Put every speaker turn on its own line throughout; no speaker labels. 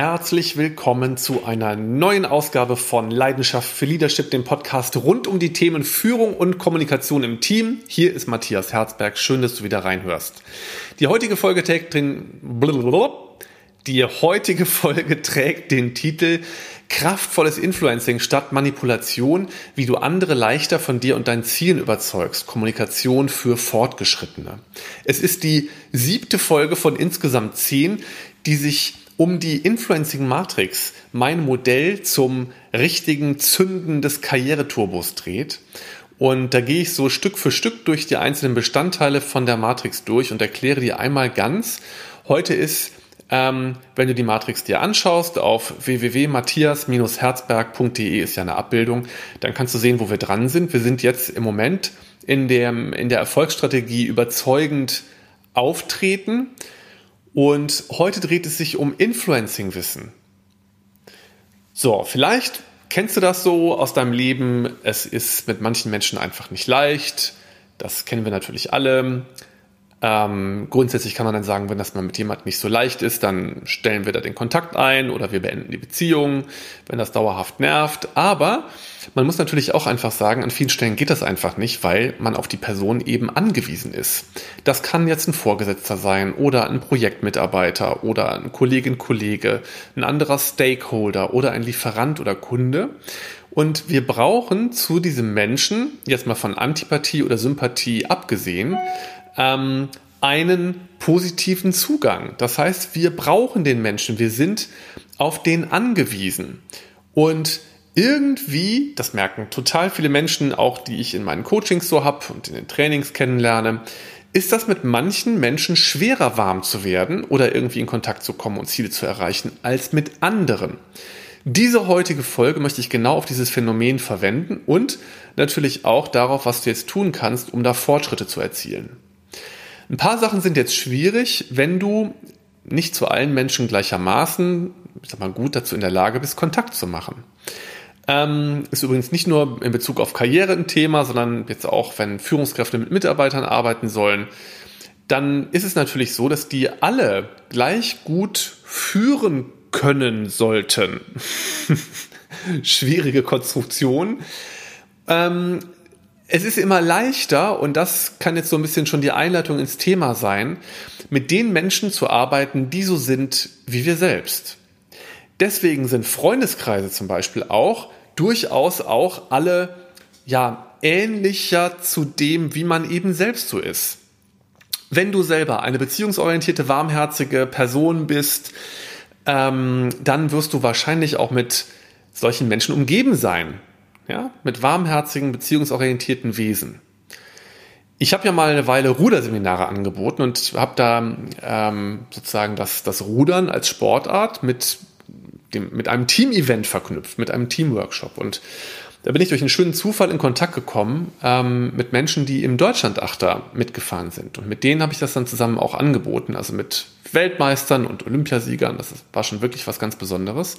Herzlich willkommen zu einer neuen Ausgabe von Leidenschaft für Leadership, dem Podcast rund um die Themen Führung und Kommunikation im Team. Hier ist Matthias Herzberg. Schön, dass du wieder reinhörst. Die heutige Folge trägt den, die heutige Folge trägt den Titel Kraftvolles Influencing statt Manipulation, wie du andere leichter von dir und deinen Zielen überzeugst. Kommunikation für Fortgeschrittene. Es ist die siebte Folge von insgesamt zehn, die sich um die Influencing Matrix, mein Modell zum richtigen Zünden des Karriereturbos dreht. Und da gehe ich so Stück für Stück durch die einzelnen Bestandteile von der Matrix durch und erkläre dir einmal ganz. Heute ist, ähm, wenn du die Matrix dir anschaust, auf www.matthias-herzberg.de ist ja eine Abbildung, dann kannst du sehen, wo wir dran sind. Wir sind jetzt im Moment in der, in der Erfolgsstrategie überzeugend auftreten. Und heute dreht es sich um Influencing-Wissen. So, vielleicht kennst du das so aus deinem Leben. Es ist mit manchen Menschen einfach nicht leicht. Das kennen wir natürlich alle. Ähm, grundsätzlich kann man dann sagen, wenn das mal mit jemandem nicht so leicht ist, dann stellen wir da den Kontakt ein oder wir beenden die Beziehung, wenn das dauerhaft nervt. Aber man muss natürlich auch einfach sagen, an vielen Stellen geht das einfach nicht, weil man auf die Person eben angewiesen ist. Das kann jetzt ein Vorgesetzter sein oder ein Projektmitarbeiter oder ein Kollegin, Kollege, ein anderer Stakeholder oder ein Lieferant oder Kunde. Und wir brauchen zu diesem Menschen, jetzt mal von Antipathie oder Sympathie abgesehen, ähm, einen positiven Zugang. Das heißt, wir brauchen den Menschen, wir sind auf den angewiesen. Und irgendwie, das merken total viele Menschen, auch die ich in meinen Coachings so habe und in den Trainings kennenlerne, ist das mit manchen Menschen schwerer warm zu werden oder irgendwie in Kontakt zu kommen und Ziele zu erreichen als mit anderen. Diese heutige Folge möchte ich genau auf dieses Phänomen verwenden und natürlich auch darauf, was du jetzt tun kannst, um da Fortschritte zu erzielen. Ein paar Sachen sind jetzt schwierig, wenn du nicht zu allen Menschen gleichermaßen, ich sag mal, gut dazu in der Lage bist, Kontakt zu machen. Ähm, ist übrigens nicht nur in Bezug auf Karriere ein Thema, sondern jetzt auch, wenn Führungskräfte mit Mitarbeitern arbeiten sollen, dann ist es natürlich so, dass die alle gleich gut führen können sollten. Schwierige Konstruktion. Ähm, es ist immer leichter, und das kann jetzt so ein bisschen schon die Einleitung ins Thema sein, mit den Menschen zu arbeiten, die so sind wie wir selbst. Deswegen sind Freundeskreise zum Beispiel auch durchaus auch alle ja ähnlicher zu dem, wie man eben selbst so ist. Wenn du selber eine beziehungsorientierte, warmherzige Person bist, ähm, dann wirst du wahrscheinlich auch mit solchen Menschen umgeben sein ja, mit warmherzigen, beziehungsorientierten Wesen. Ich habe ja mal eine Weile Ruderseminare angeboten und habe da ähm, sozusagen das, das Rudern als Sportart mit, dem, mit einem Team-Event verknüpft, mit einem Teamworkshop. Und da bin ich durch einen schönen Zufall in Kontakt gekommen ähm, mit Menschen, die im Deutschlandachter mitgefahren sind. Und mit denen habe ich das dann zusammen auch angeboten, also mit Weltmeistern und Olympiasiegern. Das war schon wirklich was ganz Besonderes.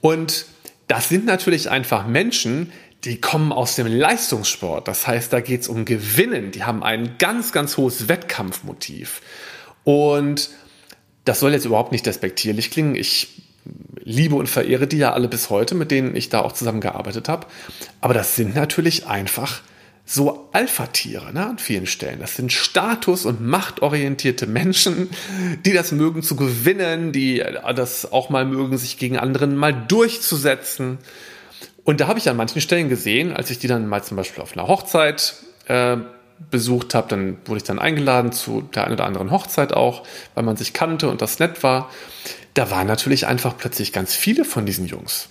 Und das sind natürlich einfach Menschen, die kommen aus dem Leistungssport. Das heißt, da geht es um Gewinnen. Die haben ein ganz, ganz hohes Wettkampfmotiv. Und das soll jetzt überhaupt nicht despektierlich klingen. Ich liebe und verehre die ja alle bis heute, mit denen ich da auch zusammengearbeitet habe. Aber das sind natürlich einfach so Alpha-Tiere ne, an vielen Stellen. Das sind status- und machtorientierte Menschen, die das mögen zu gewinnen, die das auch mal mögen, sich gegen anderen mal durchzusetzen. Und da habe ich an manchen Stellen gesehen, als ich die dann mal zum Beispiel auf einer Hochzeit äh, besucht habe, dann wurde ich dann eingeladen zu der einen oder anderen Hochzeit auch, weil man sich kannte und das nett war. Da waren natürlich einfach plötzlich ganz viele von diesen Jungs.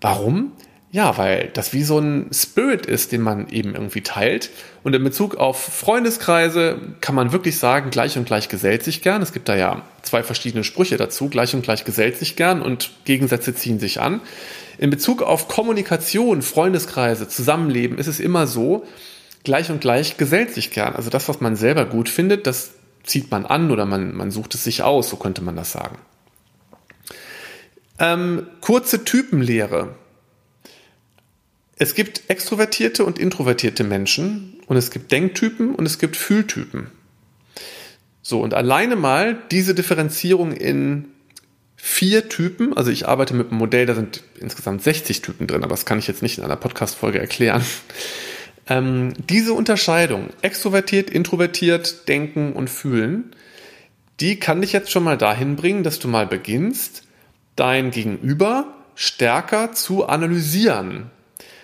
Warum? Ja, weil das wie so ein Spirit ist, den man eben irgendwie teilt. Und in Bezug auf Freundeskreise kann man wirklich sagen, gleich und gleich gesellt sich gern. Es gibt da ja zwei verschiedene Sprüche dazu. Gleich und gleich gesellt sich gern und Gegensätze ziehen sich an. In Bezug auf Kommunikation, Freundeskreise, Zusammenleben ist es immer so, gleich und gleich gesellt sich gern. Also das, was man selber gut findet, das zieht man an oder man, man sucht es sich aus, so könnte man das sagen. Ähm, kurze Typenlehre. Es gibt extrovertierte und introvertierte Menschen und es gibt Denktypen und es gibt Fühltypen. So, und alleine mal diese Differenzierung in vier Typen. Also ich arbeite mit einem Modell, da sind insgesamt 60 Typen drin, aber das kann ich jetzt nicht in einer Podcast-Folge erklären. Ähm, diese Unterscheidung, extrovertiert, introvertiert, denken und fühlen, die kann dich jetzt schon mal dahin bringen, dass du mal beginnst, dein Gegenüber stärker zu analysieren.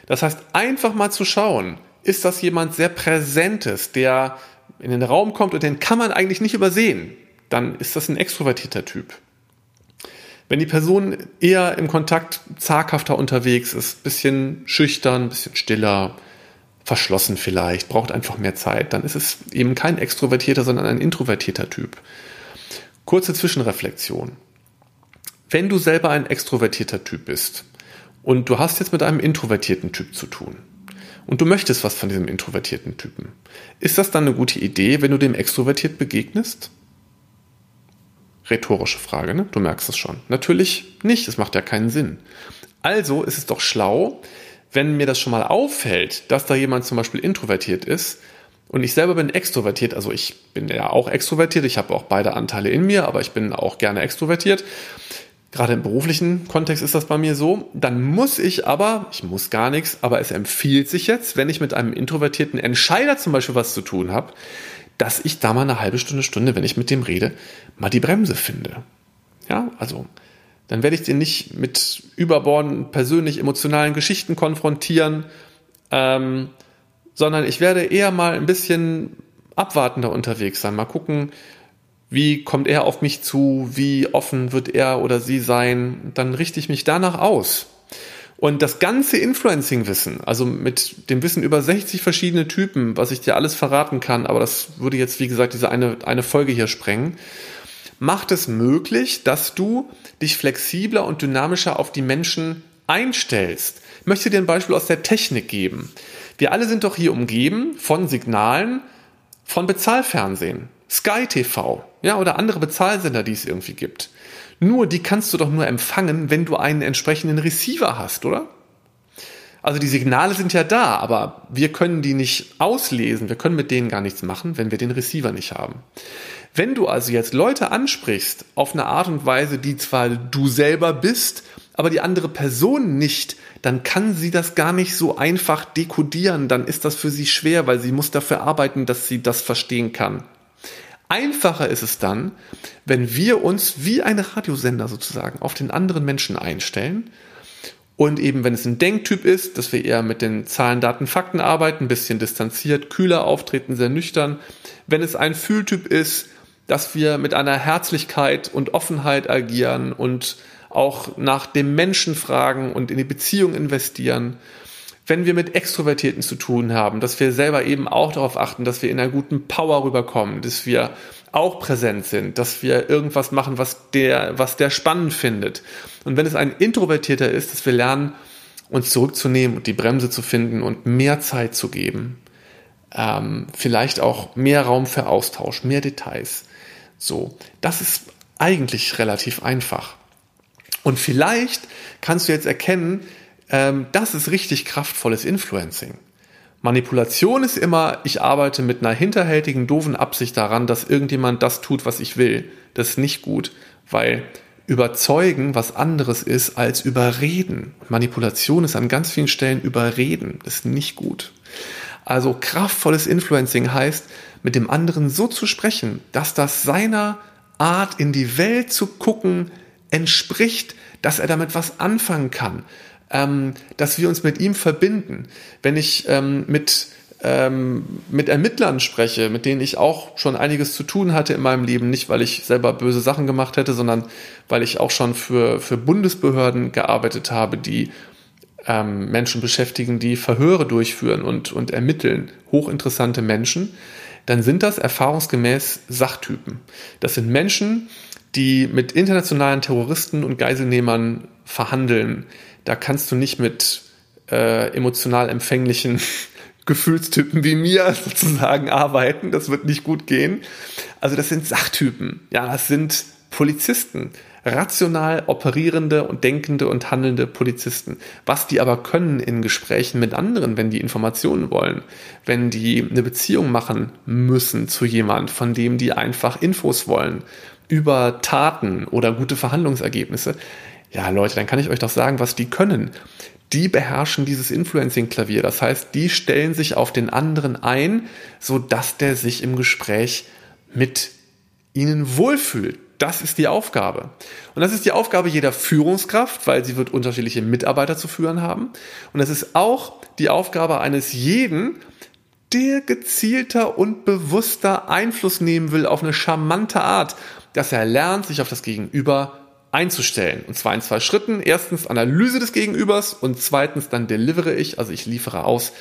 Das heißt, einfach mal zu schauen, ist das jemand sehr Präsentes, der in den Raum kommt und den kann man eigentlich nicht übersehen, dann ist das ein extrovertierter Typ. Wenn die Person eher im Kontakt zaghafter unterwegs ist, bisschen schüchtern, bisschen stiller, verschlossen vielleicht, braucht einfach mehr Zeit, dann ist es eben kein extrovertierter, sondern ein introvertierter Typ. Kurze Zwischenreflexion. Wenn du selber ein extrovertierter Typ bist und du hast jetzt mit einem introvertierten Typ zu tun und du möchtest was von diesem introvertierten Typen, ist das dann eine gute Idee, wenn du dem extrovertiert begegnest? Rhetorische Frage, ne? Du merkst es schon. Natürlich nicht, es macht ja keinen Sinn. Also ist es doch schlau, wenn mir das schon mal auffällt, dass da jemand zum Beispiel introvertiert ist und ich selber bin extrovertiert, also ich bin ja auch extrovertiert, ich habe auch beide Anteile in mir, aber ich bin auch gerne extrovertiert. Gerade im beruflichen Kontext ist das bei mir so. Dann muss ich aber, ich muss gar nichts, aber es empfiehlt sich jetzt, wenn ich mit einem introvertierten Entscheider zum Beispiel was zu tun habe, dass ich da mal eine halbe Stunde, Stunde, wenn ich mit dem rede, mal die Bremse finde. Ja, also dann werde ich den nicht mit überbordenden, persönlich emotionalen Geschichten konfrontieren, ähm, sondern ich werde eher mal ein bisschen abwartender unterwegs sein. Mal gucken, wie kommt er auf mich zu, wie offen wird er oder sie sein. Dann richte ich mich danach aus. Und das ganze Influencing-Wissen, also mit dem Wissen über 60 verschiedene Typen, was ich dir alles verraten kann, aber das würde jetzt, wie gesagt, diese eine, eine Folge hier sprengen, macht es möglich, dass du dich flexibler und dynamischer auf die Menschen einstellst. Ich möchte dir ein Beispiel aus der Technik geben. Wir alle sind doch hier umgeben von Signalen von Bezahlfernsehen, Sky TV, ja, oder andere Bezahlsender, die es irgendwie gibt. Nur die kannst du doch nur empfangen, wenn du einen entsprechenden Receiver hast, oder? Also die Signale sind ja da, aber wir können die nicht auslesen, wir können mit denen gar nichts machen, wenn wir den Receiver nicht haben. Wenn du also jetzt Leute ansprichst auf eine Art und Weise, die zwar du selber bist, aber die andere Person nicht, dann kann sie das gar nicht so einfach dekodieren, dann ist das für sie schwer, weil sie muss dafür arbeiten, dass sie das verstehen kann. Einfacher ist es dann, wenn wir uns wie ein Radiosender sozusagen auf den anderen Menschen einstellen und eben, wenn es ein Denktyp ist, dass wir eher mit den Zahlen, Daten, Fakten arbeiten, ein bisschen distanziert, kühler auftreten, sehr nüchtern. Wenn es ein Fühltyp ist, dass wir mit einer Herzlichkeit und Offenheit agieren und auch nach dem Menschen fragen und in die Beziehung investieren. Wenn wir mit Extrovertierten zu tun haben, dass wir selber eben auch darauf achten, dass wir in einer guten Power rüberkommen, dass wir auch präsent sind, dass wir irgendwas machen, was der, was der spannend findet. Und wenn es ein Introvertierter ist, dass wir lernen, uns zurückzunehmen und die Bremse zu finden und mehr Zeit zu geben. Ähm, vielleicht auch mehr Raum für Austausch, mehr Details. So, das ist eigentlich relativ einfach. Und vielleicht kannst du jetzt erkennen, ähm, das ist richtig kraftvolles Influencing. Manipulation ist immer, ich arbeite mit einer hinterhältigen, doofen Absicht daran, dass irgendjemand das tut, was ich will. Das ist nicht gut, weil überzeugen was anderes ist als überreden. Manipulation ist an ganz vielen Stellen überreden. Das ist nicht gut. Also kraftvolles Influencing heißt, mit dem anderen so zu sprechen, dass das seiner Art in die Welt zu gucken entspricht, dass er damit was anfangen kann, ähm, dass wir uns mit ihm verbinden. Wenn ich ähm, mit ähm, mit Ermittlern spreche, mit denen ich auch schon einiges zu tun hatte in meinem Leben, nicht weil ich selber böse Sachen gemacht hätte, sondern weil ich auch schon für, für Bundesbehörden gearbeitet habe, die ähm, Menschen beschäftigen, die Verhöre durchführen und, und ermitteln, hochinteressante Menschen, dann sind das erfahrungsgemäß Sachtypen. Das sind Menschen, die mit internationalen Terroristen und Geiselnehmern verhandeln. Da kannst du nicht mit äh, emotional empfänglichen Gefühlstypen wie mir sozusagen arbeiten. Das wird nicht gut gehen. Also das sind Sachtypen. Ja, das sind Polizisten rational operierende und denkende und handelnde Polizisten. Was die aber können in Gesprächen mit anderen, wenn die Informationen wollen, wenn die eine Beziehung machen müssen zu jemand, von dem die einfach Infos wollen, über Taten oder gute Verhandlungsergebnisse. Ja, Leute, dann kann ich euch doch sagen, was die können. Die beherrschen dieses Influencing-Klavier. Das heißt, die stellen sich auf den anderen ein, sodass der sich im Gespräch mit ihnen wohlfühlt. Das ist die Aufgabe. Und das ist die Aufgabe jeder Führungskraft, weil sie wird unterschiedliche Mitarbeiter zu führen haben. Und es ist auch die Aufgabe eines jeden, der gezielter und bewusster Einfluss nehmen will auf eine charmante Art, dass er lernt, sich auf das Gegenüber einzustellen. Und zwar in zwei Schritten. Erstens Analyse des Gegenübers und zweitens dann delivere ich, also ich liefere aus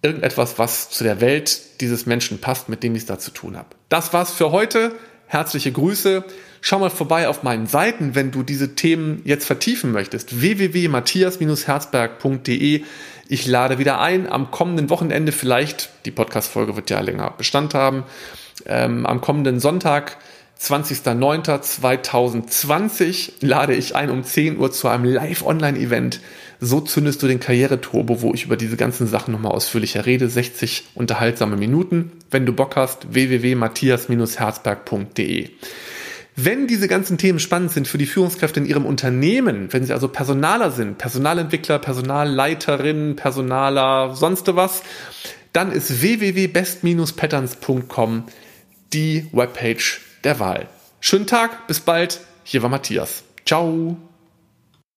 irgendetwas, was zu der Welt dieses Menschen passt, mit dem ich es da zu tun habe. Das war's für heute. Herzliche Grüße. Schau mal vorbei auf meinen Seiten, wenn du diese Themen jetzt vertiefen möchtest. www.matthias-herzberg.de. Ich lade wieder ein am kommenden Wochenende vielleicht, die Podcast-Folge wird ja länger Bestand haben, ähm, am kommenden Sonntag 20.09.2020 lade ich ein um 10 Uhr zu einem Live-Online-Event. So zündest du den Karriereturbo, wo ich über diese ganzen Sachen nochmal ausführlicher rede. 60 unterhaltsame Minuten. Wenn du Bock hast, www.matthias-herzberg.de. Wenn diese ganzen Themen spannend sind für die Führungskräfte in ihrem Unternehmen, wenn sie also Personaler sind, Personalentwickler, Personalleiterinnen, Personaler, sonst was, dann ist www.best-patterns.com die Webpage der Wahl. Schönen Tag, bis bald. Hier war Matthias. Ciao.